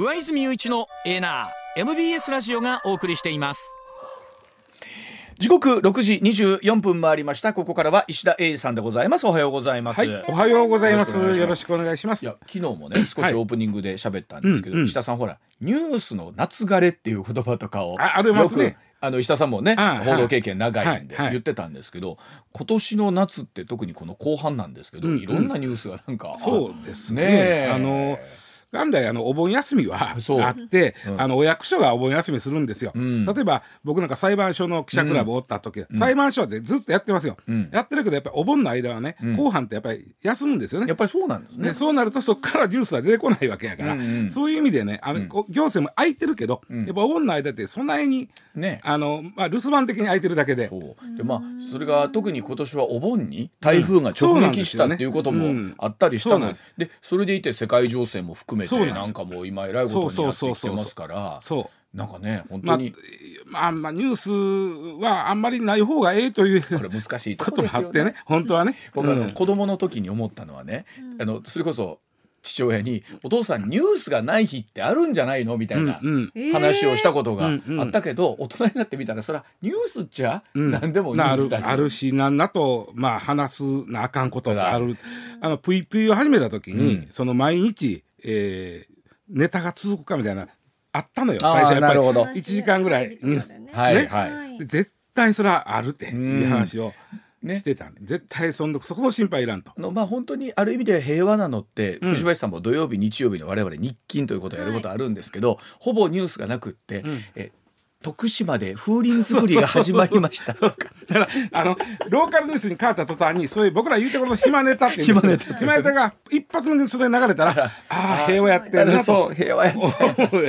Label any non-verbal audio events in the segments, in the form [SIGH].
上泉雄一のエナー MBS ラジオがお送りしています。時刻6時24分回りました。ここからは石田英二さんでございます。おはようございます、はい、おはようございます。よろしくお願いします。昨日もね少しオープニングで喋ったんですけど、はい石田さんほらニュースの夏枯れっていう言葉とかをあありますね。あの石田さんもね報道経験長いんで言ってたんですけど、今年の夏って特にこの後半なんですけど、うんうん、いろんなニュースがなんかそうですね。ねあの元来あのお盆休みはあって、うん、あのお役所がお盆休みするんですよ、うん、例えば僕なんか裁判所の記者クラブおった時、うん、裁判所でずっとやってますよ、やってるけどやっぱりお盆の間はね、後半ってやっぱり休むんですよね。やっぱりそうなんですね。そうなるとそこからニュースは出てこないわけやから、うんうん、そういう意味でねあの、行政も空いてるけど、やっぱお盆の間ってそんなに、ね、あのまあ留守番的に空いてるだけで。でまあそれが特に今年はお盆に台風が直撃したっていうこともあったりしたんです、でそれでいて世界情勢も含めてなんかもう今えらいことになってきてますからそうなんかね本当に、まあ、まあニュースはあんまりない方がええというこれ難しいこともあってね。本当はね。僕あの、子供の時に思ったのはね、あのそれこそ父親に「お父さんニュースがない日ってあるんじゃないの?」みたいな話をしたことがあったけど、大人になってみたらそれはニュースっちゃ？何でもニュースだし、あるし何だとまあ話すなあかんことがある。あのぷいぷいを始めた時に、その毎日、えー、ネタが続くかみたいなあったのよ。最初やっぱり。1時間ぐらい。ニュース、ね。はいはい、絶対それはあるっていう話を。ね、してた絶対そんなそこの心配いらんと。のまあ本当にある意味で平和なのって、うん、藤林さんも土曜日日曜日の我々日勤ということをやることあるんですけど、はい、ほぼニュースがなくって、うん、え徳島で風鈴作りが始まりました。だからあのローカルニュースに変わった途端にそういう僕ら言うてこと暇ネタって暇ネタ暇ネタが一発目でそれ流れたら [LAUGHS] ああ平和やってるなそう平和や [LAUGHS] 平和な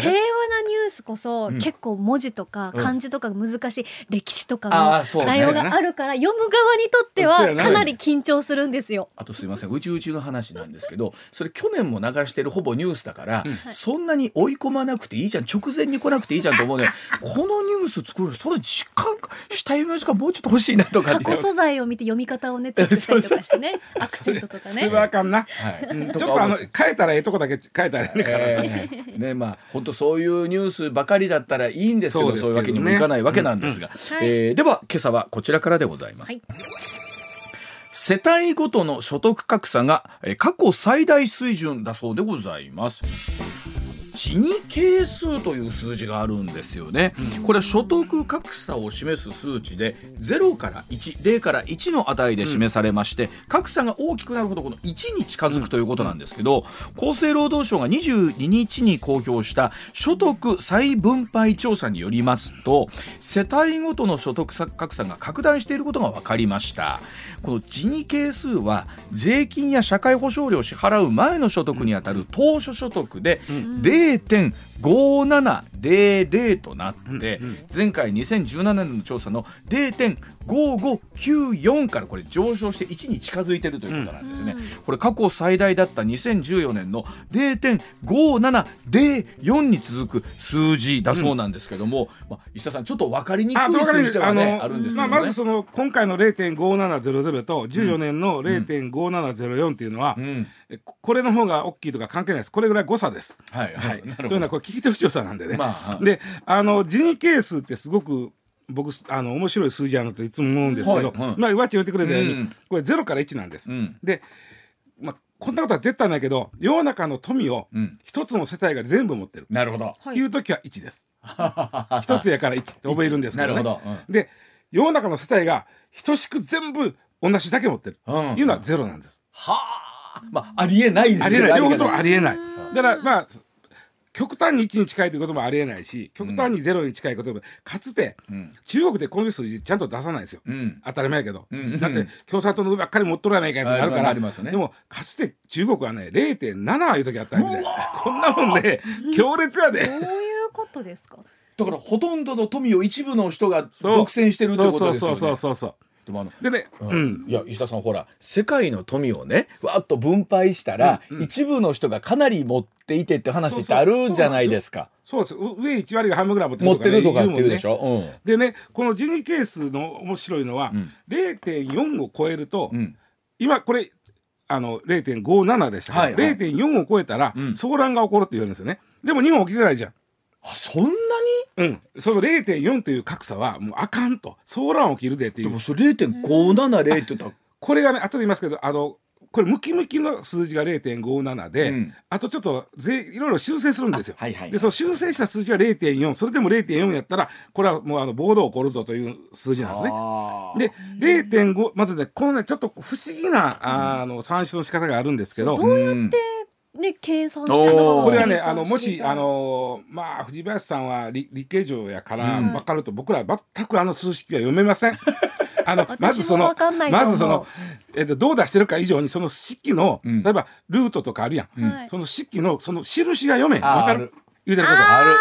ニュースこそ、うん、結構文字とか漢字とか難しい、うん、歴史とかの内容があるから、読む側にとってはかなり緊張するんですよ。あとすいませんうちうちの話なんですけどそれ去年も流してるほぼニュースだから、うん、そんなに追い込まなくていいじゃん。直前に来なくていいじゃんと思うねこのニュース作るその時間下読み時間もうちょっと欲しいなとか過去素材を見て読み方をねチェックしたりとかしてね。[LAUGHS] アクセントとかね。それはあかんな、はい、ちょっとあの変えたらええとこだけ変えたらええから、ねえ。ー、ねまあ本当そういうニュースばかりだったらいいんですけどそういうわけにもいかないわけなんですが、うんうん、えー、では今朝はこちらからでございます、はい。世帯ごとの所得格差が過去最大水準だそうでございます。ジニ係数という数字があるんですよね、うん、これは所得格差を示す数値で0から10から1の値で示されまして、うん、格差が大きくなるほどこの1に近づくということなんですけど、厚生労働省が22日に公表した所得再分配調査によりますと世帯ごとの所得格差が拡大していることが分かりましたこのジニ係数は税金や社会保障料を支払う前の所得にあたる当初所得で0 0.5700となって、前回2017年の調査の0.5594からこれ上昇して1に近づいているということなんですね、これ過去最大だった2014年の0.5704に続く数字だそうなんですけども、まあ、石田さんちょっと分かりにくい数字では、ね、あるんですけど、ね、まあ、まずその今回の0.5700と14年の0.5704っていうのは、うん。うん。これの方が大きいとか関係ないです。これぐらい誤差です。はい、はい、というのはこれ聞き取り調査なんでね。まあ、であのジニ係数ってすごく僕あの面白い数字あるといつも思うんですけど、はいはい、まあ、わっち言ってくれたように、うん、これ0から1なんです。うん、で、まあ、こんなことは絶対ないけど世の中の富を一つの世帯が全部持ってる、なるほど。い。う時は1です。[LAUGHS] 一つやから1って覚えるんですけどね。ど。うん、で世の中の世帯が等しく全部同じだけ持ってる、うん、いうのはゼロなんです。はあ。まあありえないですありえない。両方ともありえない。だからまあ極端に1に近いということもありえないし極端に0に近いことも、かつて、うん、中国でこの数字ちゃんと出さないですよ、うん、当たり前やけど、うん、だって共産党の上ばっかり持っとらないかってなるから、ね、でもかつて中国はね0.7いう時あったんで。こんなもんね強烈やで。どういうことですか？だからほとんどの富を一部の人が独占してるってことですよね。そうそうそうそうでもあの。でね、うん、いや石田さんほら世界の富をねわっと分配したら、うん。うん、一部の人がかなり持っていてって話ってあるんじゃないですか。そうです。上1割が半分ぐらい持ってるとか、ね、持ってるとかって言うでしょ？うん、でねこのジニ係数の面白いのは、うん、0.4を超えると、うん、今これあの0.57でしたから、はいはい、0.4を超えたら、騒乱が起こるって言うんですよね。でも日本起きてないじゃんあそんなに？うん。その0.4という格差はもうあかんと。騒乱起きるでっていう。でもそれ0.570って言ったら。これがね後で言いますけどあのこれムキムキの数字が0.57で、うん、あとちょっとぜいろいろ修正するんですよ。はいはい、でその修正した数字が0.4それでも0.4やったらこれはもうあの暴動起こるぞという数字なんですね。で0.5まずねこのねちょっと不思議なあの算出の仕方があるんですけど。どうやってね、計算したのこれはねあのもしあのまあ藤林さんは理理系上やから分かると、僕ら全くあの数式は読めません。[LAUGHS] あのまずそのまずその、えっと、どう出してるか以上にその式の、うん、例えばルートとかあるやん、うん、その式のその印が読めわかる？言うてること。ある。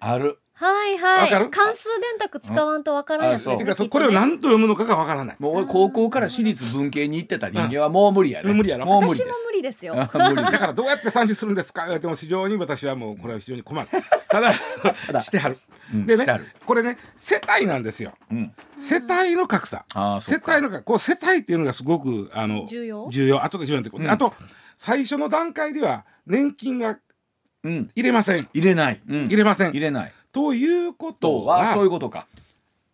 あるはいはい。関数電卓使わんとわからないですねこれを何と読むのかがわからない。もう高校から私立文系に行ってた人間はもう無理やね、無理やろ。もう私も無理ですよ。[LAUGHS] だからどうやって算出するんですか言われても非常に私はもうこれは非常に困る。[LAUGHS] ただ [LAUGHS] してはる。でねこれね世帯なんですよ、世帯の格差。世帯のこう世帯っていうのがすごくあの重要？重要。後で重要ってこ。と、あと最初の段階では年金が入れません。入れない、入れません。入れないということはそういうことか。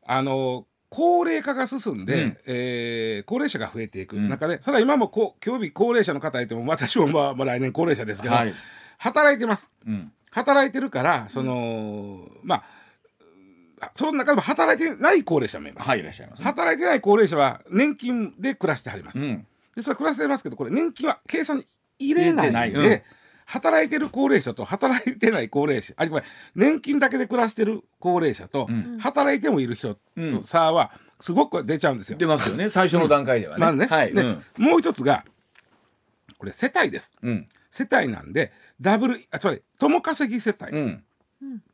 あの高齢化が進んで、うん、えー、高齢者が増えていく中で、それは今もこ今日日高齢者の方いても私もまあ、まあ、来年高齢者ですけど、はい、働いてます、うん、働いてるからその、まあその中でも働いてない高齢者もいます。はい、います、ね、働いてない高齢者は年金で暮らしてはります。うん、で、それは暮らしてますけど、これ年金は計算に入れないで、うん、働いてる高齢者と働いてない高齢者、[LAUGHS] あ、ごめん、年金だけで暮らしてる高齢者と、うん、働いてもいる人の差はすごく出ちゃうんですよ。出ますよね、最初の段階ではね。まずね、はい、ね。もう一つが、これ世帯です。世帯なんで、ダブル、あ、つまり、共稼ぎ世帯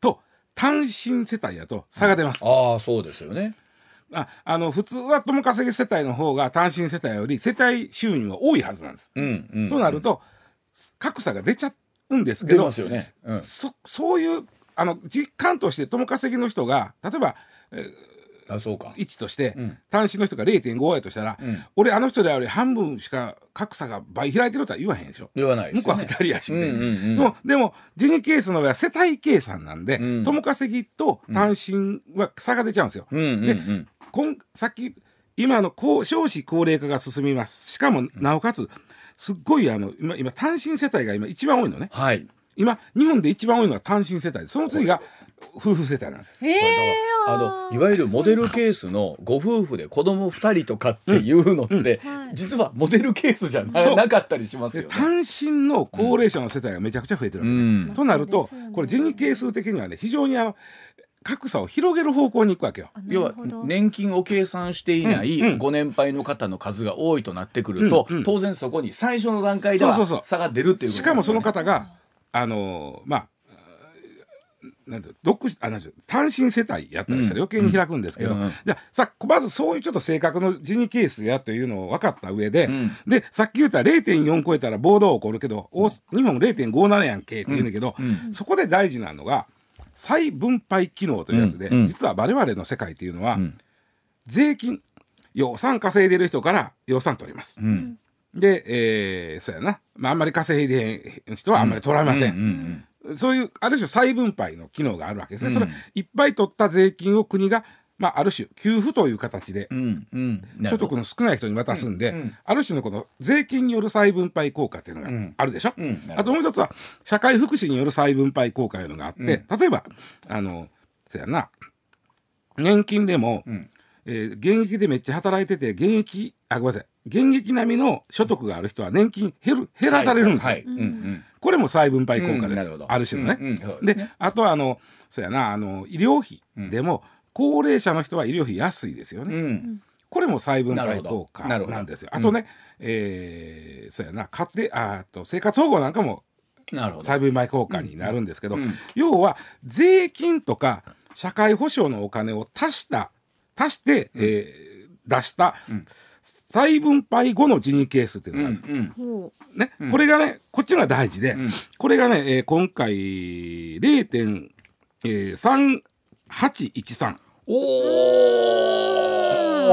と、単身世帯やと差が出ます。ああそうですよね。ああの普通は共稼ぎ世帯の方が単身世帯より世帯収入が多いはずなんです。うんうんうん、となると格差が出ちゃうんですけど、ね。うん、そそういうあの実感として共稼ぎの人が例えば、えー、あそうか。1として、うん、単身の人が0.5やとしたら、うん、俺あの人である半分しか格差が倍開いてるとは言わへんでしょ。言わない、ね、向こうは2人やしみたいな、うんうんうん、でもでもジニケースの場合は世帯計算なんで、うん、共稼ぎと単身は差が出ちゃうんですよ。うん。うんうん、でこんさっき今の高少子高齢化が進みます。しかもなおかつすっごいあの今今単身世帯が今一番多いのね。はい。今日本で一番多いのは単身世帯。その次が夫婦世帯なんですよ。あのいわゆるモデルケースのご夫婦で子供2人とかっていうのって、うん。うん、実はモデルケースじゃなかったりしますよ、ね、単身の高齢者の世帯がめちゃくちゃ増えてるわけ、ね、うん、となると、これジニ係数的にはね非常にあの格差を広げる方向に行くわけよ。要は年金を計算していないご年配の方の数が多いとなってくると、うんうん、当然そこに最初の段階では差が出るっていう、ね、しかもその方があのまあなんて独あなん単身世帯やったりしたら余計に開くんですけど、うんうん、じゃさまずそういうちょっと性格のジニケースやというのを分かった上で、うん、でさっき言ったら0.4超えたら暴動起こるけど、うん、日本0.57やんけって言うんだけど、そこで大事なのが再分配機能というやつで、実は我々の世界っていうのは、税金予算稼いでる人から予算取ります。で、えー、そうやな、まあ、あんまり稼いでへん人はあんまり取られません。そういうある種再分配の機能があるわけですね。うん、それいっぱい取った税金を国がまあ、ある種給付という形で、うんうん、所得の少ない人に渡すんで、うんうん、ある種のこの税金による再分配効果っていうのがあるでしょ、うん、あともう一つは社会福祉による再分配効果というのがあって、例えばあのそやな年金でも、えー、現役でめっちゃ働いてて現役あごめんなさい現役並みの所得がある人は年金減る減らされるんですよ。これも再分配効果です、うん、ある種のね。うんうん、で、ね、あとはあのそうやなあの医療費でも、高齢者の人は医療費安いですよね。これも再分配効果なんですよ。あとね、えー、そうやな。家庭あと生活保護なんかも再分配効果になるんですけど、要は税金とか社会保障のお金を足した足して、えー、出した、再分配後のジニケースっていうのがあるんです、うん。ね、これがねこっちが大事で、これがね、えー、今回0.3813お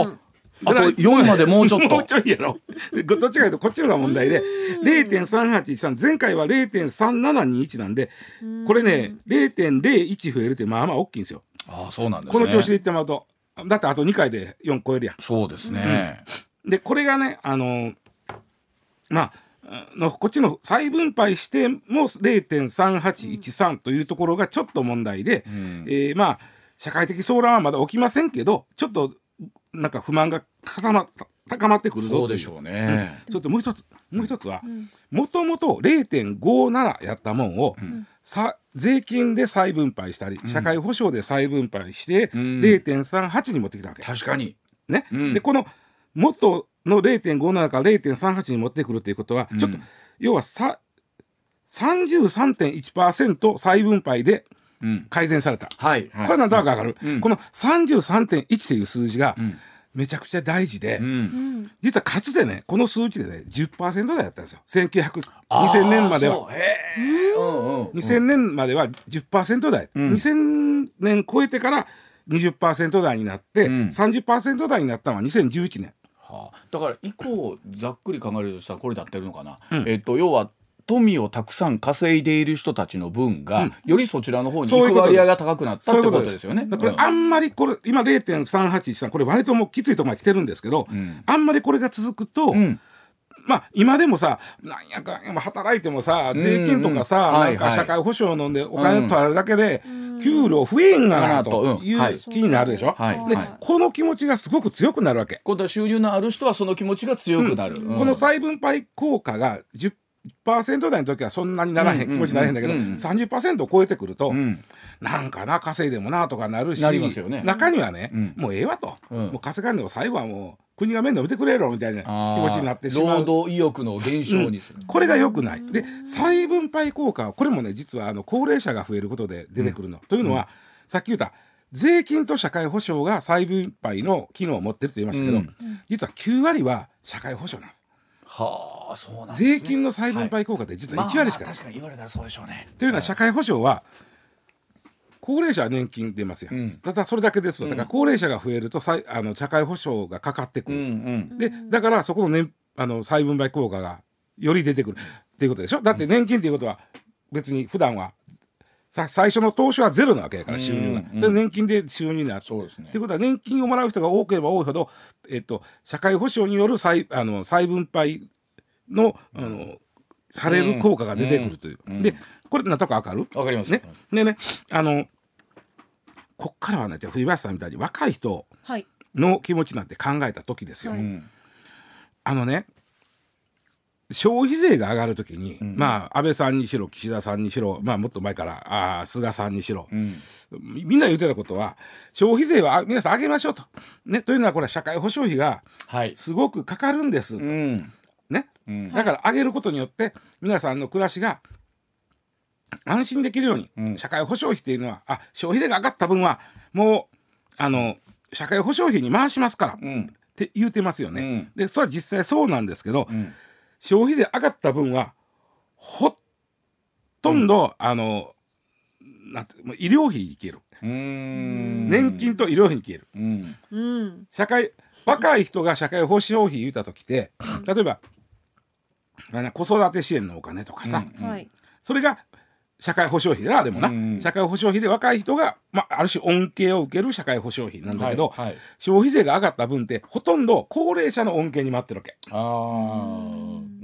おあと4までもうちょっと。もうちょいやろ。どっちかというとこっちのが問題で0.3813前回は0.3721なんでこれね0.01増えるってまあまあ大きいんですよ。あそうなんです、ね、この調子でいってもらうとだってあと2回で4超えるやん。そうですね、うん、でこれがねあのまあのこっちの再分配しても0.3813というところがちょっと問題で、うん、えー、まあ社会的騒乱はまだ起きませんけどちょっとなんか不満が高ま高まってくるぞそうでしょうね、うん、ちょっともう一つもう一つはもともと0.57やったもんを、うん、さ税金で再分配したり、社会保障で再分配して0.38に持ってきたわけ。確かに。ね、でこの元の0.57から0.38に持ってくるということは、ちょっと要はさ33.1%再分配で改善された、はい、これなんとなく上がる、この33.1という数字が、めちゃくちゃ大事で、うん、実はかつてねこの数値でね10%台だったんですよ。1900 2000年までは、う。んうん、2000年までは10%台、うん、2000年超えてから20%台になって、うん、30%台になったのは2011年。はあ、だから以降ざっくり考えるとしたらこれでってるのかな、うん、えっと要は富をたくさん稼いでいる人たちの分が、うん、よりそちらの方に行く割合が高くなったってことですよね。これあんまりこれ今0.381これ割ともうきついとこまで来てるんですけど、うん、あんまりこれが続くと、うん。まあ今でもさなんやか働いてもさ税金とかさ、なんか社会保障のん。でお金取られるだけで、給料増えんがなとい。う気になるでしょ、でこの気持ちがすごく強くなるわけ。今度は収入のある人はその気持ちが強くなる、この再分配効果が10 1%台の時はそんなにならへん、気持ちにならへんだけど、うんうん、30%を超えてくると、うん、なんかな稼いでもなとかなるし、ね、中にはね、うん、もうええわと、うん、もう稼がんでも最後はもう国が面倒見てくれろみたいな気持ちになってしまう。労働意欲の減少にする、これがよくない。で再分配効果はこれもね実はあの高齢者が増えることで出てくるの、というのは、さっき言った税金と社会保障が再分配の機能を持ってると言いましたけど、実は9割は社会保障なんです。はあそうなん、ね、税金の再分配効果って実は1割しかない、まあ、確かに言われたらそうでしょうね。というのは社会保障は高齢者は年金出ますよ、うん、ただそれだけですだから高齢者が増えるとさあの社会保障がかかってくる、うんうん、でだからそこの,、ね、あの再分配効果がより出てくるっていうことでしょ。だって年金っていうことは別に普段はさ最初の投資はゼロなわけやから収入が、それ年金で収入になるそうですね。ということは年金をもらう人が多ければ多いほど、えっと、社会保障による再あの再分配のあのされる効果が出てくるという、でこれなんとかわかる？わかります。ね。でねあのこっからはねじゃ冬林さんみたいに若い人の気持ちなんて考えた時ですよ、はい、あのね消費税が上がるときに、うん、まあ安倍さんにしろ岸田さんにしろ、まあ、もっと前からあ菅さんにしろ、うん、みんな言ってたことは消費税は皆さん上げましょうと。ね、というのはこれは社会保障費がすごくかかるんです、はい、ね、うん、だから上げることによって皆さんの暮らしが安心できるように、社会保障費っていうのはあ消費税が上がった分はもうあの社会保障費に回しますから、って言うてますよね。でそれは実際そうなんですけど、消費税上がった分はほとんど、うん、あのなんて医療費に消える。年金と医療費に消える、うん、社会若い人が社会保障費言うた時って例えば子育て支援のお金とかさ、うん、それが社会保障費だあれもな、うんうん、社会保障費で若い人が、まあ、ある種恩恵を受ける社会保障費なんだけど、はいはい、消費税が上がった分ってほとんど高齢者の恩恵に待ってるわけ。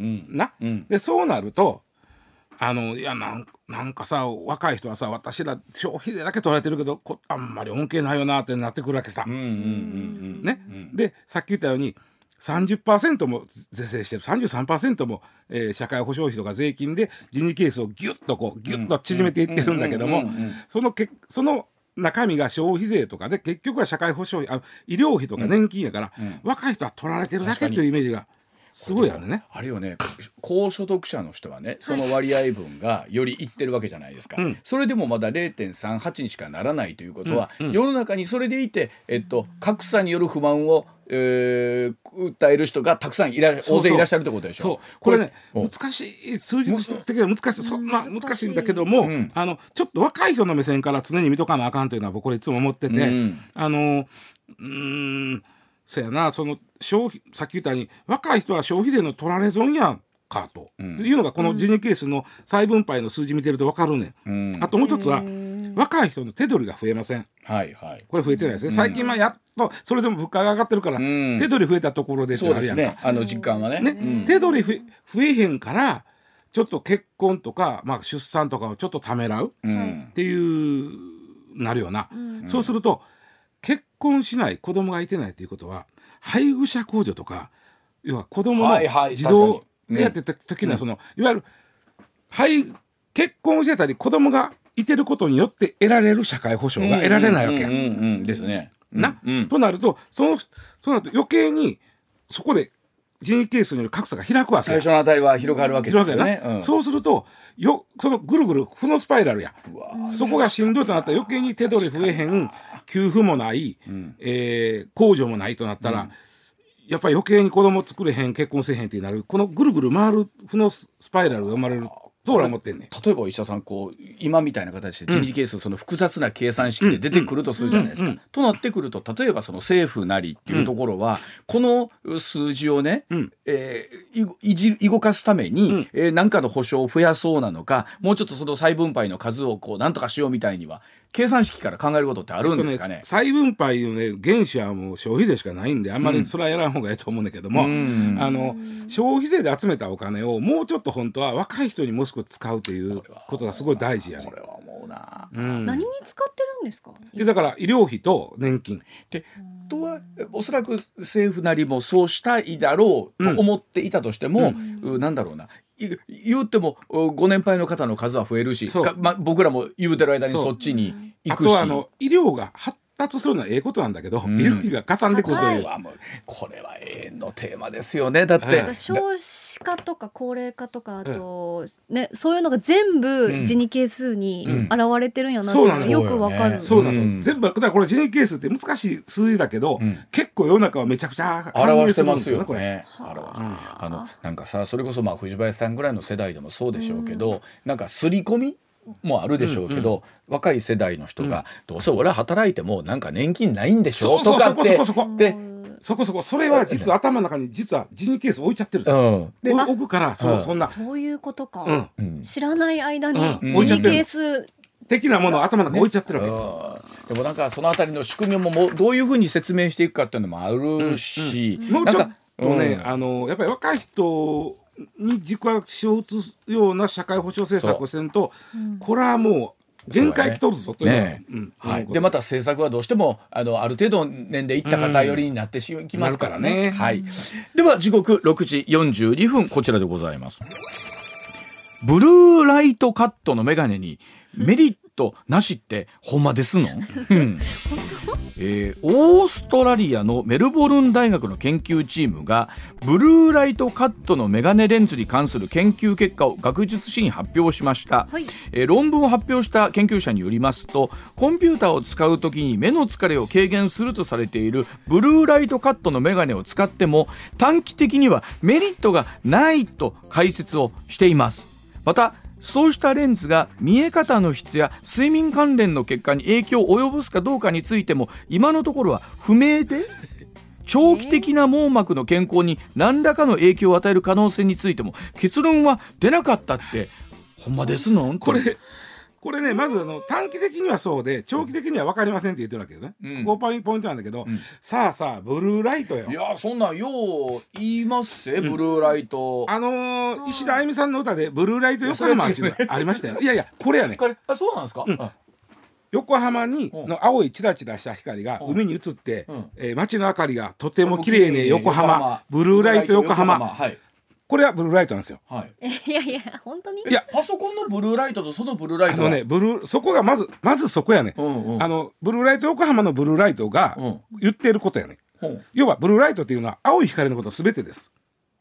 あうん、な、うん、でそうなるとあのいやなんなんかさ若い人はさ私ら消費税だけ取られてるけどこあんまり恩恵ないよなってなってくるわけさ。ね、でさっき言ったように30%も是正してる。33%も、えー、社会保障費とか税金で人事係数をギュッとこうギュッと縮めていってるんだけどもそのけその中身が消費税とかで結局は社会保障費あ医療費とか年金やから、うん。うん、若い人は取られてるだけというイメージが。すごいよね。あるよね高所得者の人はねその割合分がよりいってるわけじゃないですか、それでもまだ0.38にしかならないということは、うんうん、世の中にそれでいて、えっと、格差による不満をえー、訴える人がたくさんいら大勢いらっしゃるってことでしょ。う。これね難しい数字的には難しいそんな難しいんだけども、うん、あのちょっと若い人の目線から常に見とかなあかんというのは僕これいつも思ってて、うん、あのうんそやなその消費さっき言ったように若い人は消費税の取られ損やんかと、うん、いうのがこのジニケースの再分配の数字見てると分かるね、うん、あともう一つは若い人の手取りが増えません、はいはい、これ増えてないですね、最近はやっとそれでも物価が上がってるから、手取り増えたところでってあるやんか、ね、あの実感はね、ね。手取り増えへんからちょっと結婚とか、まあ、出産とかをちょっとためらうっていう、なるよな、そうすると結婚しない子供がいてないっていうことは配偶者控除とか要は子供の児童でやってた時にはその、いわゆるはい結婚してたり子供がいてることによって得られる社会保障が得られないわけや。ですね。な、となるとそのその後余計にそこで人為係数による格差が開くわけ最初の値は広がるわけですよね、うん、そうするとよそのぐるぐる負のスパイラルやそこがしんどいとなったら余計に手取り増えへん給付もない、うん、えー、控除もないとなったら、うん。やっぱり余計に子供作れへん結婚せへんってなるこのぐるぐる回る負のスパイラルが生まれると俺は思ってんね例えば石田さんこう今みたいな形で人事係数その複雑な計算式で出てくるとするじゃないですか。となってくると例えばその政府なりっていうところは、この数字をね、うん、えー、いじ動かすために、うん、えー、何かの保証を増やそうなのかもうちょっとその再分配の数をこうなんとかしようみたいには計算式から考えることってあるんですかね？ね再分配のね原資はもう消費税しかないんであんまりそれはやらん方がいいと思うんだけども、うん、あの消費税で集めたお金をもうちょっと本当は若い人にもう少し使うということがすごい大事やね。これは思うな、うん、何に使ってるんですか？だから医療費と年金。でとはおそらく政府なりもそうしたいだろうと思っていたとしても、うん、なんだろうな言うてもご年配の方の数は増えるし、ま、僕らも言うてる間にそっちに行くし。あとあの医療が発達するのはええことなんだけど、うん、医療費がかさんでくるという、これは永遠のテーマですよね。だって、少子化とか高齢化とかあと、ね、そういうのが全部ジニ係数に現れてるんやなって、よ。くわかる。そうなんですよ、全部だからこれジニ係数って難しい数字だけど、結構世の中はめちゃくちゃ表してますよね。これ、あ。のなんかさそれこそまあ藤林さんぐらいの世代でもそうでしょうけど、なんか刷り込みもあるでしょうけど、うんうん、若い世代の人が、どうせ俺は働いてもなんか年金ないんでしょとかってそこそこでそこそこそれは実は頭の中に実は人ケース置いちゃってるんですよ、うん、置くからそうそんなそういうことか、うん、知らない間に人ケース的なものを頭の中置いちゃってるわけ、でもなんかそのあたりの仕組みももどういうふうに説明していくかっていうのもあるし、もうちょっとね、あのやっぱり若い人に軸足を移すような社会保障政策をせんと、これはもう限界来とるぞ。というね、はい、でまた政策はどうしてもあのある程度年齢いった方寄りになってしきますからね,、はい、では時刻6時42分こちらでございます。ブルーライトカットの眼鏡にメリットなしってほんまですの、[LAUGHS] うん。えー、オーストラリアのメルボルン大学の研究チームがブルーライトカットのメガネレンズに関する研究結果を学術誌に発表しました、はい、えー、論文を発表した研究者によりますとコンピューターを使う時に目の疲れを軽減するとされているブルーライトカットのメガネを使っても短期的にはメリットがないと解説をしています。またそうしたレンズが見え方の質や睡眠関連の結果に影響を及ぼすかどうかについても今のところは不明で [LAUGHS] 長期的な網膜の健康に何らかの影響を与える可能性についても結論は出なかったって。ほんまですの？これこれねまずあの短期的にはそうで長期的には分かりませんって言ってるわけよね、うん、ここポイントなんだけど、うん、さあさあブルーライトよ。いやそんなよう言いますせ、ブルーライト。あのー、石田あゆみさんの歌で「ブルーライト横浜」っていうのありましたよ。いやいやこれやねあそうなんですか、うん。横浜にの青いチラチラした光が海に映って、うん、えー、街の明かりがとても綺麗ね横浜。ブルーライト横浜、はい、これはブルーライトなんですよ。はい。[LAUGHS] いやいや本当に？いや。パソコンのブルーライトとそのブルーライトあのねブルーそこがまずまずそこやね。うんうん、あのブルーライト横浜のブルーライトが言ってることやね。う。ん、要はブルーライトっていうのは青い光のことすべてです。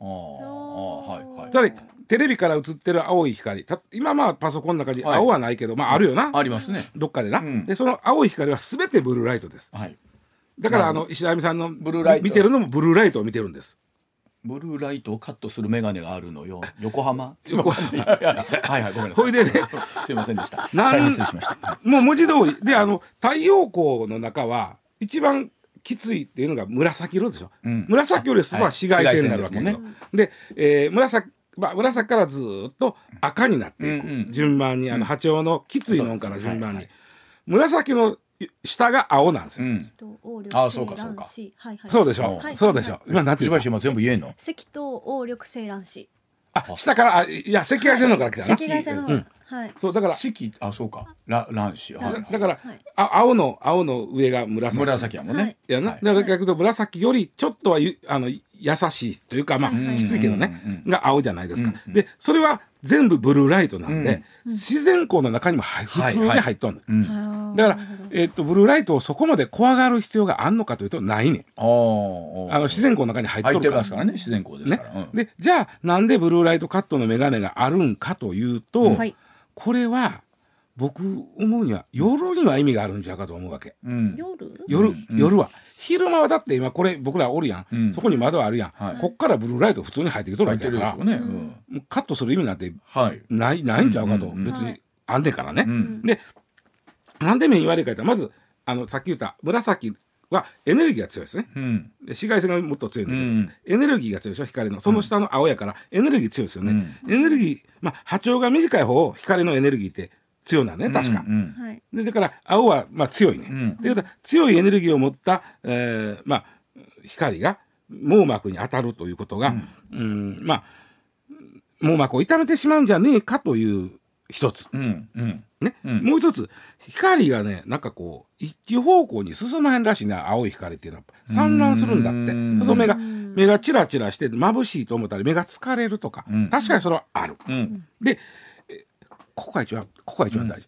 ああはいはい。つまりテレビから映ってる青い光。今まあパソコンの中に青はないけど、はい、まああるよな、ありますね。どっかでな、うん、でその青い光はすべてブルーライトです、はい、だからあの石田亜美さんのブルーライト。見てるのもブルーライトを見てるんですブルーライトをカットする眼鏡があるのよ。[LAUGHS] 横浜？横浜。[LAUGHS] はいはい、ごめんなさい。ほいでね、すいませんでした。大変失礼しました。もう文字通りで、あの太陽光の中は一番きついっていうのが紫色でしょ、うん、紫よりそばは紫外線になるわけね。で、えー、紫まあ、紫からずっと赤になっていく、順番にあの波長のきついのから順番に、紫の下が青なんですよ。あそうかそうか。そうでしょ。そうでしょ。今なんて言う今全部言えんの？赤糖黄緑青卵子。あ下からあいや赤外線のから来たな。赤外線の方。はい。そうだから赤あそうから卵子。だからあ青の青の上が紫。紫やもんね。いやな。だから逆と紫よりちょっとはあの優しいというかまあきついけどねが青じゃないですか。でそれは全部ブルーライトなんで、自然光の中にも普通に入っとんの、だから、えっとブルーライトをそこまで怖がる必要があんのかというとないねあの自然光の中に入っとるから。からね自然光ですから、ね。でじゃあなんでブルーライトカットの眼鏡があるんかというと、これは僕思うには夜には意味があるんじゃかと思うわけ、夜？夜夜は昼間はだって今これ僕らおるやん、うん、そこに窓あるやん、はい、こっからブルーライト普通に入ってきとるわけだから、ねうん、カットする意味なんてない,、ないんちゃうかと、別にあんねんからね。でなんで目言われかったらまずあのさっき言った紫はエネルギーが強いですね、うん、で紫外線がもっと強いんだけど、うん、エネルギーが強いでしょ光の。その下の青やからエネルギー強いですよね、うん、エネルギーまあ波長が短い方光のエネルギーって強なね確か、うん。うん、でだから青はまあ強いね、うん、ということは強いエネルギーを持った、えー、まあ光が網膜に当たるということが、うん、うんまあ網膜を痛めてしまうんじゃねえかという一つ、うんうん。ね、うん、もう一つ光がねなんかこう一気方向に進まへんらしいな青い光っていうのは。散乱するんだって。その目が目がチラチラして眩しいと思ったら目が疲れるとか、うん、確かにそれはある。うん、でここが一番ここが一番大事、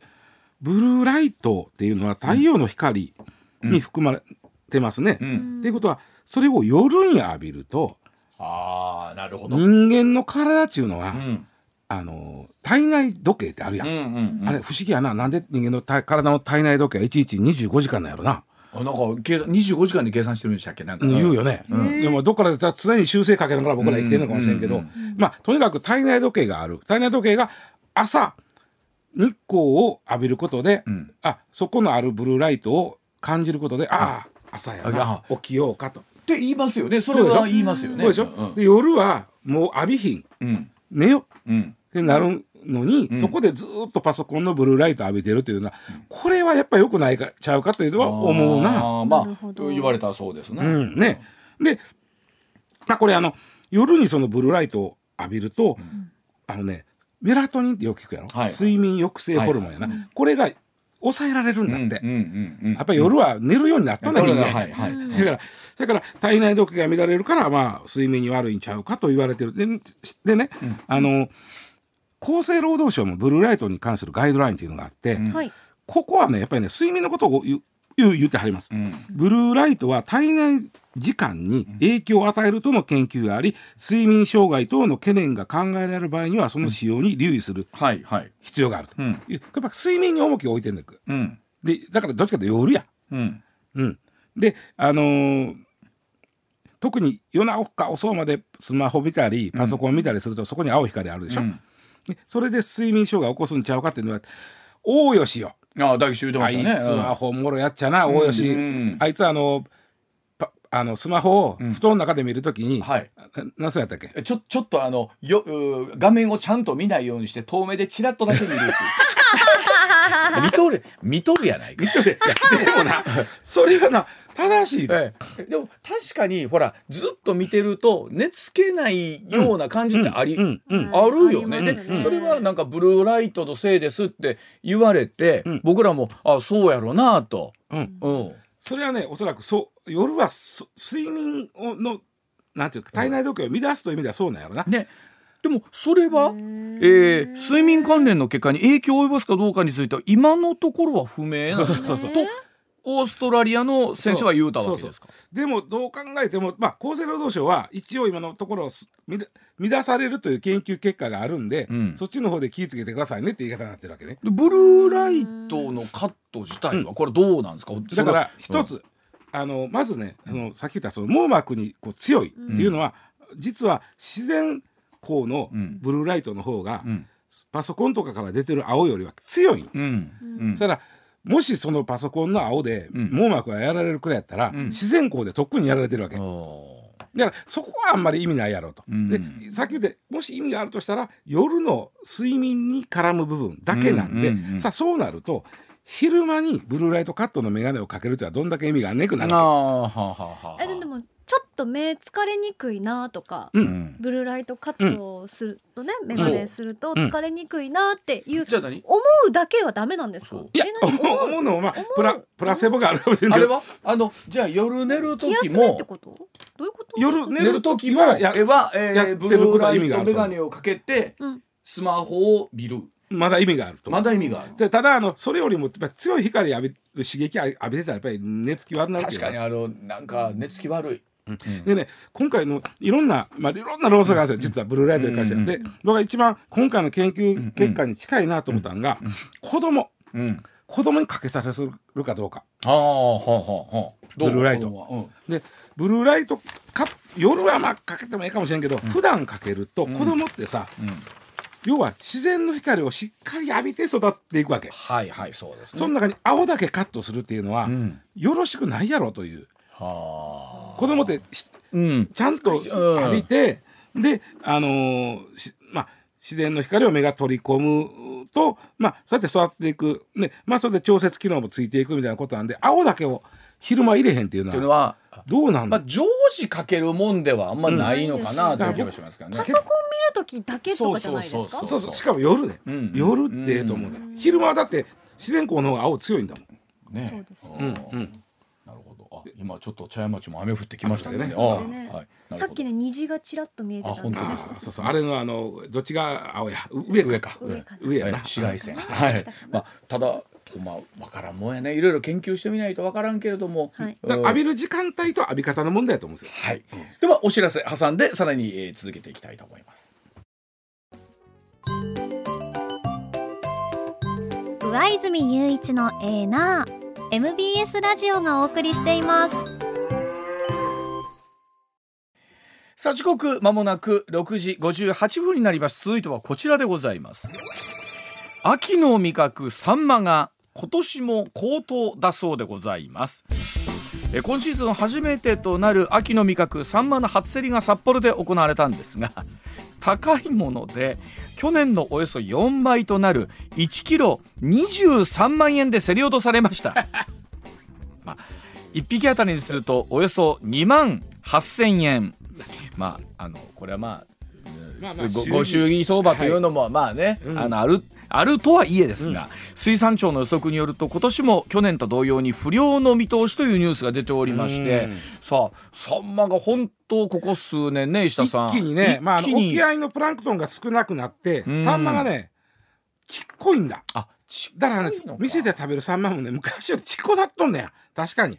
ブルーライトっていうのは太陽の光に含まれてますね。っていうことはそれを夜に浴びるとあなるほど。人間の体っていうのは、あの体内時計ってあるやん,、あれ不思議やな。なんで人間の体の体内時計は1日25時間なんやろな。なんか計算25時間で計算してるんでしたっけ？なんか。言うよね、うん、でもどっから常に修正かけながら僕ら生きてるのかもしれんけど、まあとにかく体内時計がある。体内時計が朝日光を浴びることで、うん、あそこのあるブルーライトを感じることで、ああ朝やな起きようかと。って言いますよね。それは言いますよね。で夜はもう浴びひん、うん、寝よ、う。ん、ってなるのに、うん、そこでずっとパソコンのブルーライト浴びてるというのは、これはやっぱりよくないかちゃうかというのは思うな。あまあ言われたらそうですね。うん、ね。で、まあ、これあの夜にそのブルーライトを浴びると、あのねメラトニンってよく聞くやろ、はい、睡眠抑制ホルモンやな、はい、これが抑えられるんだって、やっぱり夜は寝るようになったんだ人間、はいはい、だからだから体内時計が乱れるからまあ睡眠に悪いんちゃうかと言われてる。ででね、うん、あの厚生労働省もブルーライトに関するガイドラインっていうのがあって、うん、ここはねやっぱりね睡眠のことを言言ってはります、うん、ブルーライトは体内時間に影響を与えるとの研究があり睡眠障害等の懸念が考えられる場合にはその使用に留意する必要があると、うん、やっぱ睡眠に重きを置いてるんだ、うん、でだからどっちかというと夜や、うん。うん、であのー、特に夜中遅までスマホ見たりパソコン見たりすると、そこに青い光あるでしょ、うん、それで睡眠障害を起こすんちゃうかっていうのは大吉よああ大吉言うてましたね。あいつは本物やっちゃな大吉、うんうん、あいつあのあのスマホを布団の中で見るときに、うん、はい、何歳やったっけ？ちょちょっとあのよ画面をちゃんと見ないようにして遠目でチラッとだけ見るっていう。[LAUGHS] 見とる見とるやないか。見とる。でもなそれがな正しい、ええ、でも確かにほらずっと見てると寝つけないような感じってあり、うんうん、あるよね、でそれはなんかブルーライトのせいですって言われて、僕らもあそうやろうなと、うんそれはねおそらくそう夜は睡眠をのなんていうか体内時計を乱すという意味ではそうなんやろな。ね。でもそれは、えー、睡眠関連の結果に影響を及ぼすかどうかについては今のところは不明なんですそうそうとオーストラリアの先生は言うたわけですか？でもどう考えても、まあ、厚生労働省は一応今のところ乱されるという研究結果があるんで、うん、そっちの方で気をつけてくださいねって言い方になってるわけね。ブルーライトのカット自体はこれどうなんですか、うん、だから一つ、うん、あのまずねあのさっき言ったその網膜にこう強いっていうのは、実は自然光のブルーライトの方が、パソコンとかから出てる青よりは強い。うん、そしたらもしそのパソコンの青で網膜がやられるくらいやったら、うん、自然光でとっくにやられてるわけ。だからそこはあんまり意味ないやろうと。うん、でさっき言ってもし意味があるとしたら夜の睡眠に絡む部分だけなんで、うんうんうん、さあそうなると昼間にブルーライトカットの眼鏡をかけるというのはどんだけ意味があんねくなるわけ。えでもちょっと目疲れにくいなとか、うん、ブルーライトカットをするとね、うん、眼鏡すると疲れにくいなっていう、うん、思うだけはダメなんですか？いや思うのは、まあ、プラプラセボがあるかもしれない。あれは？あのじゃあ夜寝る時もってこと？どういうこと？夜寝る時はやは、えー、やってることは意味がある眼鏡をかけて、スマホを見るまだ意味があると。まだ意味がある。でただあのそれよりもやっぱ強い光浴びる刺激浴びてたらやっぱり寝つき悪なる確かにあのなんか寝つき悪い。でね今回のいろんな、まあ、いろんな論争があるんですよ実はブルーライトに関しては。で僕が一番今回の研究結果に近いなと思ったのが、子供、うん、子供にかけさせるかどうか。あははブルーライト。でブルーライトか夜はまあかけてもいいかもしれんけど、うん、普段かけると子供ってさ、うん要は自然の光をしっかり浴びて育っていくわけ。はいはいそうです、ね、その中に青だけカットするっていうのは、うん、よろしくないやろという。はあ。子供って、うん、ちゃんと浴びて、うん、であのー、まあ自然の光を目が取り込むとまあそうやって育っていくねまあそれで調節機能もついていくみたいなことなんで青だけを昼間入れへんっていうのはどうなんだ、まあ、常時かけるもんではあんまないのかなという気がしますけどね。パソコン見る時だけとかじゃないですか？そうそうしかも夜ね、うん、夜ってええと思うね、うん、昼間はだって自然光の方が青強いんだもん。ね。そうです。うんうん。なるほど。あ、今ちょっと茶屋町も雨降ってきましたね。ねはい。さっきね虹がちらっと見えてたんで、ね。そうそうあれのあのどっちが青や？上上か上上やな紫外線。はい。まあただまあ分からんもんやね。いろいろ研究してみないと分からんけれども、はい、浴びる時間帯と浴び方の問題だと思うんですよ。はい、うん、ではお知らせ挟んでさらに、えー、続けていきたいと思います。上泉雄一のエーナー MBS ラジオがお送りしています。さあ時刻まもなく6時58分になります。続いてはこちらでございます。秋の味覚サンマが今年も高騰だそうでございます。今シーズン初めてとなる秋の味覚サンマの初競りが札幌で行われたんですが高いもので去年のおよそ4倍となる1キロ23万円で競り落とされました、[LAUGHS] まあ、1匹あたりにするとおよそ2万8000円。まああのこれはまあまあまあ、ご祝儀相場というのもまあね、はい。うん、あのあるあるとはいえですが、うん、水産庁の予測によると今年も去年と同様に不良の見通しというニュースが出ておりまして、さあサンマが本当ここ数年ね石田さん。一気に。ねまあ、沖合のプランクトンが少なくなって、サンマがねちっこいんだ。あだからね店で食べるサンマもね昔よりちっこだっとんだよ確かに。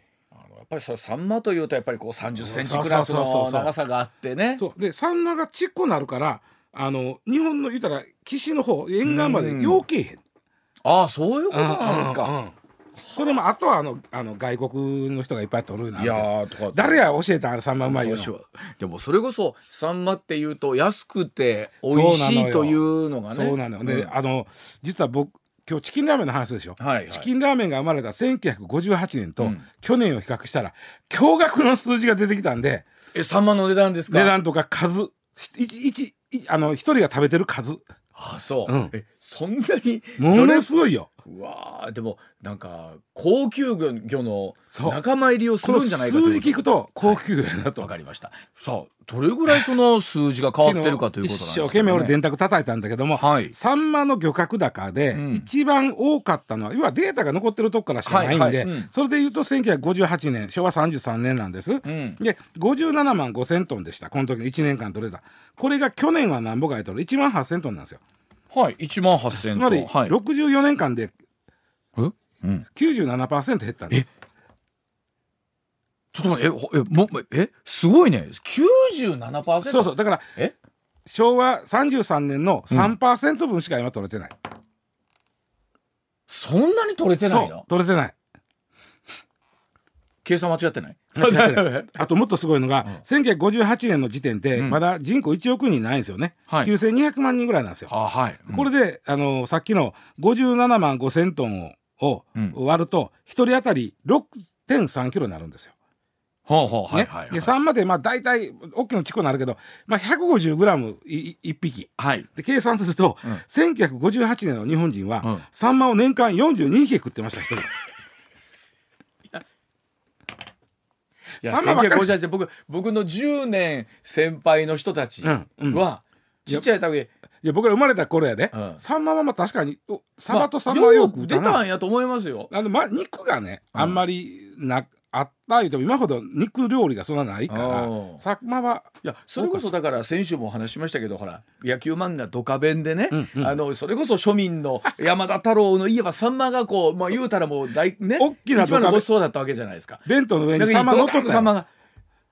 やっぱりそれサンマというとやっぱりこう30センチクラスの長さがあってね。でサンマがちっこなるからあの日本の言ったら岸の方沿岸までようけへん。ああそういうことなんですか。それもあとはあのあの外国の人がいっぱい取るないやとか。誰や教えたあれサンマうまいよでもそれこそサンマっていうと安くて美味しいというのがね。そうなのよ、であの実は僕今日チキンラーメンの話でしょ、はいはい、チキンラーメンが生まれた1958年と去年を比較したら驚愕の数字が出てきたんでえサンマの値段ですか？値段とか数一一あの一人が食べてる数。あそう、うん、えそんなにものすごいようわでもなんか高級魚の仲間入りをするんじゃないかと数字聞くと高級魚やなと、わ、かりました。さあどれぐらいその数字が変わってるかということなんですか、ね、一生懸命俺電卓叩いたんだけども、はい、サンマの漁獲高で一番多かったのは、要はデータが残ってるとこからしかないんで、はいはい。うん、それでいうと1958年昭和33年なんです、うん、で57万5千トンでした。この時の1年間取れた。これが去年は何ぼかやと1万8千トンなんですよはい、1万8000つまり、はい、64年間で97%減ったんです。ちょっと待ってええもえ？すごいね。97%そうそう。だからえ？昭和33年の3%分しか今取れてない、うん、そんなに取れてないの？取れてない計算 [LAUGHS] 間違ってない？あともっとすごいのが、うん、1958年の時点でまだ人口1億人ないんですよね、うん、9200万人ぐらいなんですよ。はい、これであのさっきの57万5千トンをを割ると1人当たり6.3キロになるんですよ。ほうほう。はいはい、はい、でサンマでまあ大体大きなチコになるけど、まあ、150g 1匹、はい、で計算すると、うん、1958年の日本人は、うん、サンマを年間42匹食ってました一人。いや1958年僕僕の10年先輩の人たちは、うんうん、ちっちゃい時。いや僕ら生まれた頃やで、うん、サンマはまあ確かにサバとサンマはよく出たんやと思いますよ。あの、ま、肉がねあんまりな、あった言うても今ほど肉料理がそんなないからサンマはいやそれこそだから先週もお話しましたけどほら野球漫画「ドカベン」でね、うんうん、あのそれこそ庶民の山田太郎の家はサンマがこう、まあ、言うたらもう大ね大きな一番のごちそうだったわけじゃないですか。弁当の上にサンマ乗っとった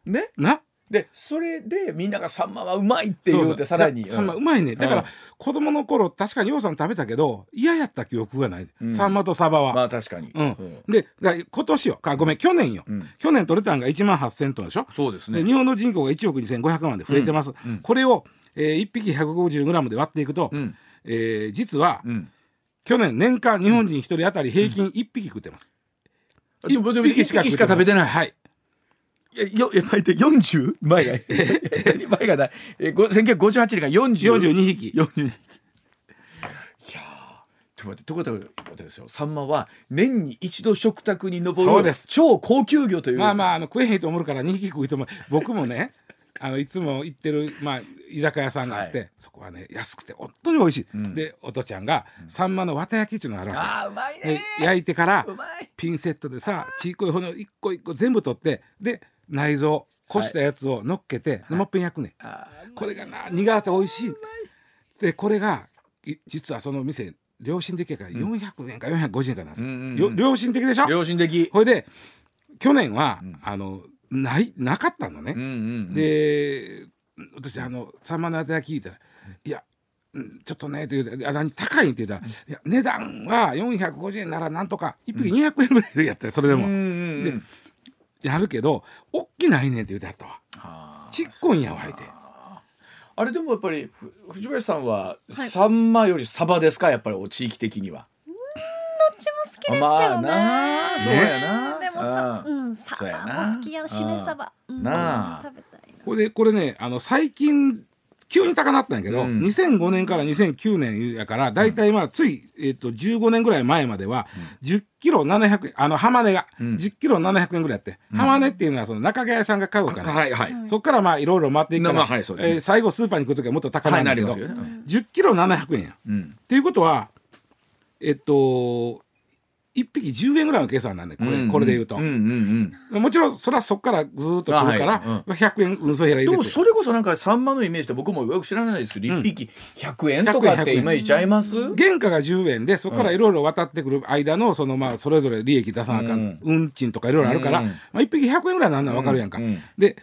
ね？な？でそれでみんながサンマはうまいって言うてさらに。サンマうまいね。だから、子供の頃確かにようさん食べたけど嫌やった記憶がない、うん、サンマとサバは。まあ確かに、うん。で今年よ。かごめん去年よ、去年取れたんが1万8000トンでしょ？そうですね。日本の人口が1億2500万で増えてます、これを、えー、1匹 150g で割っていくと、うん、えー、実は、去年年間日本人1人当たり平均1匹食ってます、うん、1匹しか食べてない。はいよやっぱり四十？前が [LAUGHS] [LAUGHS] 前がない。え千九百五十八年が四十？四十二匹。四十二匹。いやちょっと待ってところでですよ。サンマは年に一度食卓に上る超高級魚という。まあまああの食えへんと思うから二匹食うと思う僕もね [LAUGHS] あのいつも行ってる、まあ、居酒屋さんがあって、はい、そこはね安くて本当に美味しい、うん、でおとちゃんが、うん、サンマの綿焼きっていうのがあるわけ。あうまいね焼いてからピンセットでさちいこい骨を一個一個全部取ってで内臓こしたやつをのっけて、はい、もっぺん焼くね、はい、これがな苦手美味しい。でこれが実はその店良心的やから400円か450円かなんですよ、うんうん、良心的でしょ？良心的。ほいで去年は、うん、あのないなかったのね、うんうんうん、で私あのさんまのあて聞いたら「いやちょっとね」って言うて「あ何高い?」って言ったら「いや値段は450円ならなんとか1匹200円ぐらいやったよそれでも。うんうんうん。でやるけど大きないねんって言うてはったわ。ちっこいんやわいて。あれでもやっぱり藤林さんはサンマよりサバですか？やっぱり地域的には。どっちも好きですけどね。まあなそうやな、でもさ、うん、サバも好きやしめサバ、なあ。食べたいな。これこれねあの最近急に高なったんやけど、うん、2005年から2009年やから大体まあつい、えー、と15年ぐらい前までは10キロ700円あの浜値が10キロ700円ぐらいやって、うん、浜値っていうのはその中川屋さんが買うから、はいはい、そこからまあいろいろ回っていくから、まあはいね、えー、最後スーパーに行く時はもっと高くなるけど、はいね、10キロ700円や。うん、っていうことはえっと1匹10円ぐらいの計算なんでこれうんうん、これで言うと、うんうんうん、もちろんそれはそこからずっとくるから、はい。うん、100円運送減ら入れてでもそれこそなんかサンマのイメージって僕もよく知らないですけど、うん、1匹100円とかってイメージちゃいます？原価が10円でそこからいろいろ渡ってくる間のそのまあそれぞれ利益出さなあかん、うん、運賃とかいろいろあるから、うん。まあ、1匹100円ぐらいなんのは分かるやんか、うん。うん、で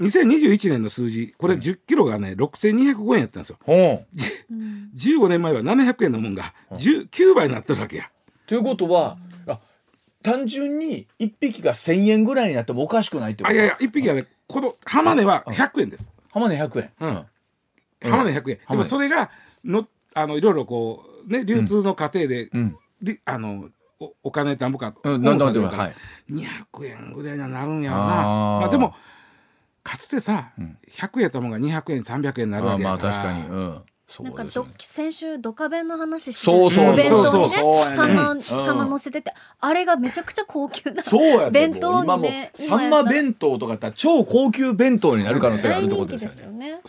2021年の数字これ10キロがね6205円やったんですよ、う。ん、15年前は700円のもんが9倍になってるわけや。ということは、あ単純に1匹が1,000円ぐらいになってもおかしくないってこと？あいやいや1匹はねこの浜値は100円です。浜値100円。うん。浜値100円。でもそれがのあのいろいろこうね流通の過程で、うん、あのおお金なんぼか、うん、なんだかはい、200円ぐらいにはなるんやろな。まあでもかつてさ、うん、100円やったもんが200円300円になるわけやから。まあ確かに。うんなんかど先週ドカベンの話してそうそうそう。そうサンマサンマ乗せててあれがめちゃくちゃ高級な弁当にねサンマ弁当とかって超高級弁当になる可能性があるってことですよ。ね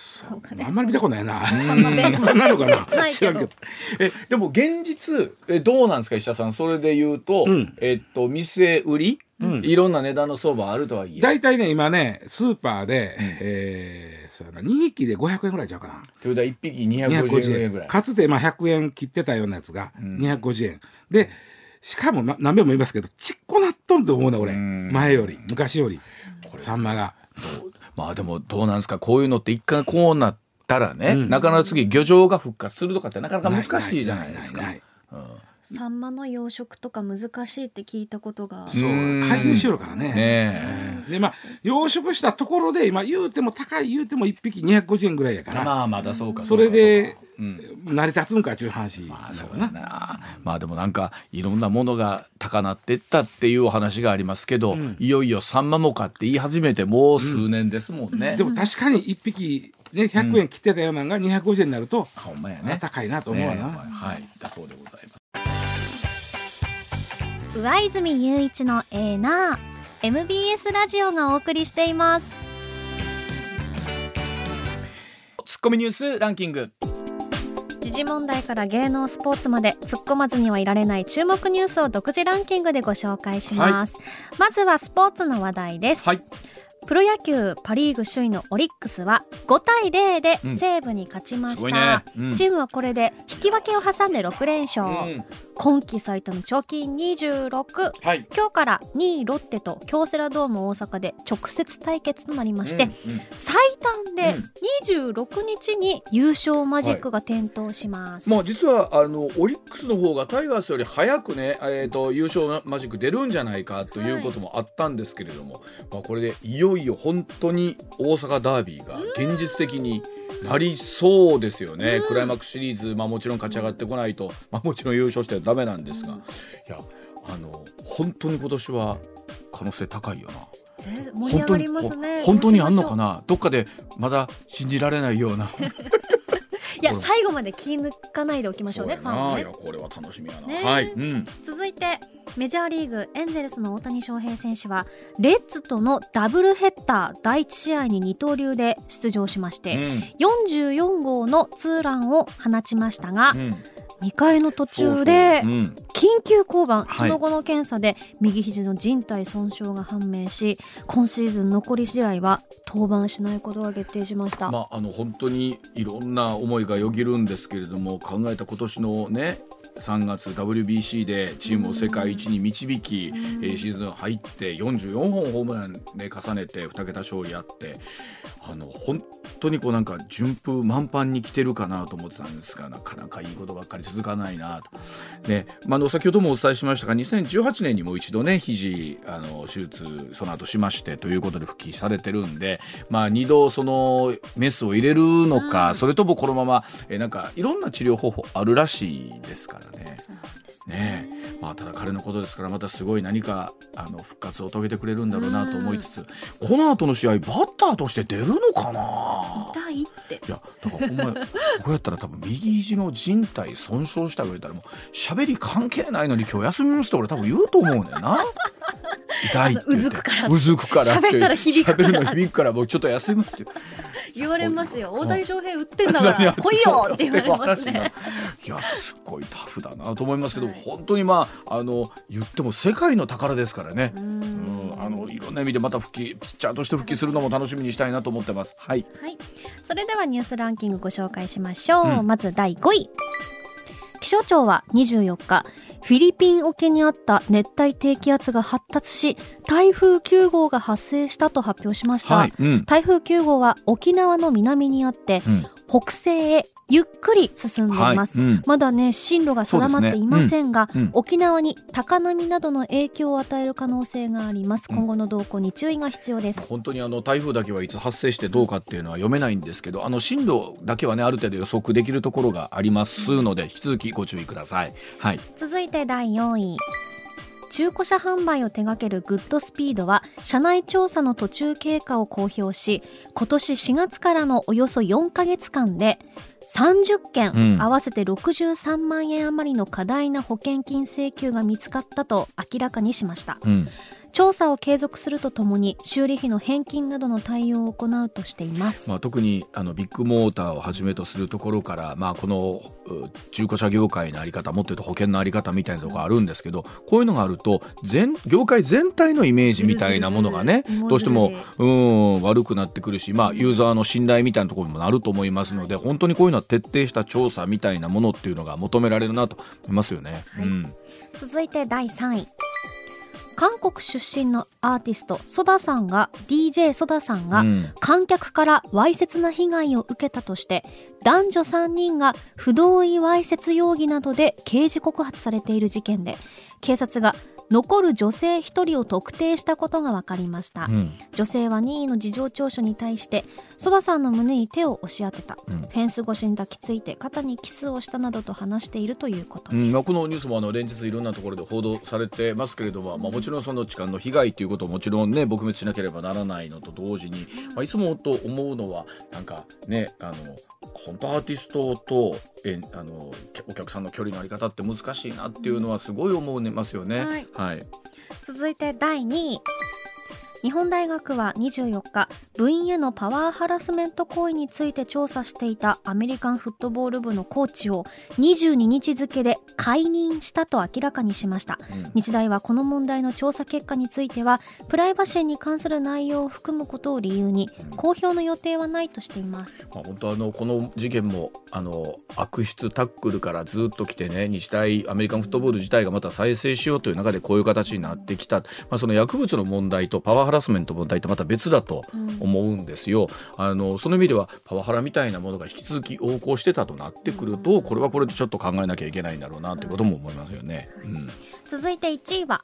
あんまり見たことないな。サンマ弁当なのかな？[LAUGHS] えでも現実えどうなんですか石田さん？それで言うと、えっと店売り？いろんな値段の相場あるとはいえ。大体ね今ねスーパーで、えそうやな。2匹で500円ぐらいちゃうかな。ということは1匹250円ぐらい。かつてまあ100円切ってたようなやつが250円、うん、でしかも何べも言いますけどちっこなっとんと思うな俺前より昔より。サンマが。まあでもどうなんですか？こういうのって一回こうなったらね、うん、なかなか次漁場が復活するとかってなかなか難しいじゃないですか。サンマの養殖とか難しいって聞いたことが。そう介入しよるからね。ねでまあ養殖したところで今言うても高い言うても1匹250円ぐらいやから。まあまだそうか。それで、うん、成り立つんかっていう話。まあそうだな。まあでもなんかいろんなものが高鳴ってったっていうお話がありますけど、うん、いよいよサンマもかって言い始めてもう数年ですもんね、うん、でも確かに一匹ね100円切ってたようなのが250円になると、うん、ほんまやね。高いなと思うわな、ね、はい。だそうでございます上泉雄一のエーナー MBS ラジオがお送りしています。ツッコミニュースランキング。時事問題から芸能スポーツまで突っ込まずにはいられない注目ニュースを独自ランキングでご紹介します、はい、まずはスポーツの話題です、はい。プロ野球パ・リーグ首位のオリックスは5対0で西武に勝ちました、うんね。うん、チームはこれで引き分けを挟んで6連勝、うん、今季最多の貯金26、はい、今日から2位ロッテと京セラドーム大阪で直接対決となりまして、うんうん、最短で26日に優勝マジックが点灯します、はい、まあ、実はあのオリックスの方がタイガースより早くね、えーと、優勝マジック出るんじゃないかということもあったんですけれども、はい、まあ、これでいよいよ本当に大阪ダービーが現実的に、うんなりそうですよね、うん、クライマックスシリーズ、まあ、もちろん勝ち上がってこないと、まあ、もちろん優勝してはだめなんですが、いやあの本当に今年は可能性高いよな。盛り上がりますね。本当にあんのかな？どっかでまだ信じられないようないや最後まで気抜かないでおきましょうねファンはね。これは楽しみやな、ね、はい、うん、続いてメジャーリーグエンゼルスの大谷翔平選手はレッズとのダブルヘッダー第1試合に二刀流で出場しまして、うん、44号のツーランを放ちましたが、うん2回の途中で緊急降板、その後の検査で右肘の靭帯損傷が判明し今シーズン残り試合は登板しないことが決定しました、まあ、あの本当にいろんな思いがよぎるんですけれども考えた今年のね3月 WBC でチームを世界一に導き、うん、シーズン入って44本ホームラン、ね、重ねて2桁勝利あってあの本当にこうなんか順風満帆に来てるかなと思ってたんですがなかなかいいことばっかり続かないなと、ねまあ、の先ほどもお伝えしましたが2018年にも一度ね肘あの手術その後しましてということで復帰されてるんで、まあ、2度そのメスを入れるのか、うん、それともこのままえなんかいろんな治療方法あるらしいですからね。ね。まあ、ただ彼のことですからまたすごい何かあの復活を遂げてくれるんだろうなと思いつつこの後の試合バッターとして出るのかな？痛いって。いやだからほんまこうやったら多分右肘の靭帯損傷したぐらいたらもう喋り関係ないのに今日休みますって俺多分言うと思うんだよな。痛いって。うずくからうずくから喋ったら響くから。喋るの響くからもうちょっと休みますって。言われますよ。大谷翔平売ってんだから来いよって言われますね。[LAUGHS] いやすごいタフだなと思いますけど、はい、本当にまああの言っても世界の宝ですからね。うん。あのいろんな意味でまた復帰ピッチャーとして復帰するのも楽しみにしたいなと思ってます。はい、はい、それではニュースランキングご紹介しましょう、うん、まず第5位。気象庁は24日フィリピン沖にあった熱帯低気圧が発達し台風9号が発生したと発表しました、はいうん、台風9号は沖縄の南にあって、うん、北西へゆっくり進んでいます、はいうん、まだね進路が定まっていませんが、ね。うん、沖縄に高波などの影響を与える可能性があります。今後の動向に注意が必要です、本当にあの台風だけはいつ発生してどうかっていうのは読めないんですけどあの進路だけはねある程度予測できるところがありますので引き続きご注意ください、はい、続いて第4位中古車販売を手掛けるグッドスピードは社内調査の途中経過を公表し今年4月からのおよそ4ヶ月間で30件、うん、合わせて63万円余りの過大な保険金請求が見つかったと明らかにしました、うん、調査を継続するとともに修理費の返金などの対応を行うとしています、まあ、特にあのビッグモーターをはじめとするところから、まあ、この中古車業界の在り方もっと言うと保険の在り方みたいなところあるんですけど、こういうのがあると全業界全体のイメージみたいなものがねどうしてもうん悪くなってくるし、まあ、ユーザーの信頼みたいなところにもなると思いますので本当にこういうのは徹底した調査みたいなものっていうのが求められるなと思いますよね。はい、うん、続いて第3位韓国出身のアーティストソダさんが DJ ソダさんが観客からわいせつな被害を受けたとして男女3人が不同意わいせつ容疑などで刑事告発されている事件で警察が残る女性1人を特定したことが分かりました、うん、女性は任意の事情聴取に対して曽田さんの胸に手を押し当てた、うん、フェンス越しに抱きついて肩にキスをしたなどと話しているということです、うん、このニュースもあの連日いろんなところで報道されてますけれども、まあ、もちろんその痴漢の被害ということももちろんね撲滅しなければならないのと同時に、まあ、いつもと思うのはなんかねあの本当アーティストとえあのお客さんの距離のあり方って難しいなっていうのはすごい思いますよね。はい、はい、続いて第2位。日本大学は24日部員へのパワーハラスメント行為について調査していたアメリカンフットボール部のコーチを22日付で解任したと明らかにしました、うん、日大はこの問題の調査結果についてはプライバシーに関する内容を含むことを理由に、公表の予定はないとしています、まあ、本当あのこの事件もあの悪質タックルからずっと来てね日大アメリカンフットボール自体がまた再生しようという中でこういう形になってきた、まあ、その薬物の問題とパワーハラスメント問題とまた別だと思うんですよ。うん、あのその意味ではパワハラみたいなものが引き続き横行してたとなってくると、これはこれでちょっと考えなきゃいけないんだろうなということも思いますよね。うん、続いて1位は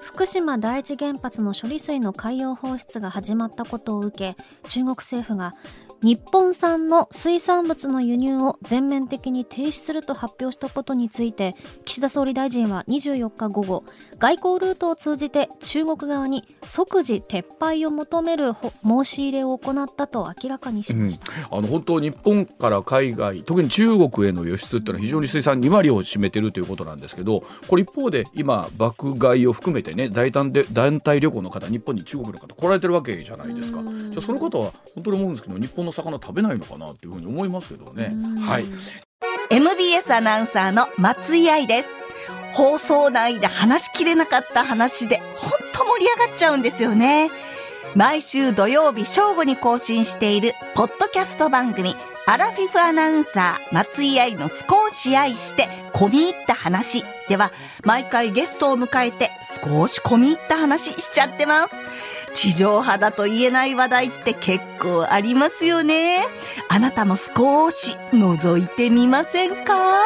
福島第一原発の処理水の海洋放出が始まったことを受け中国政府が日本産の水産物の輸入を全面的に停止すると発表したことについて岸田総理大臣は24日午後外交ルートを通じて中国側に即時撤廃を求める申し入れを行ったと明らかにしました、うん、あの本当日本から海外特に中国への輸出っていうのは非常に水産2割を占めてるということなんですけどこれ一方で今爆買いを含めてね大胆で団体旅行の方日本に中国の方来られてるわけじゃないですか。じゃその方は本当に思うんですけど日本の魚食べないのかなっていうふうに思いますけどね。はい。MBS アナウンサーの松井愛です。放送内で話しきれなかった話で、ほんと盛り上がっちゃうんですよね。毎週土曜日正午に更新している、ポッドキャスト番組、アラフィフアナウンサー、松井愛の少し愛して、込み入った話では、毎回ゲストを迎えて、少し込み入った話しちゃってます。地上波だと言えない話題って結構ありますよね。あなたも少し覗いてみませんか？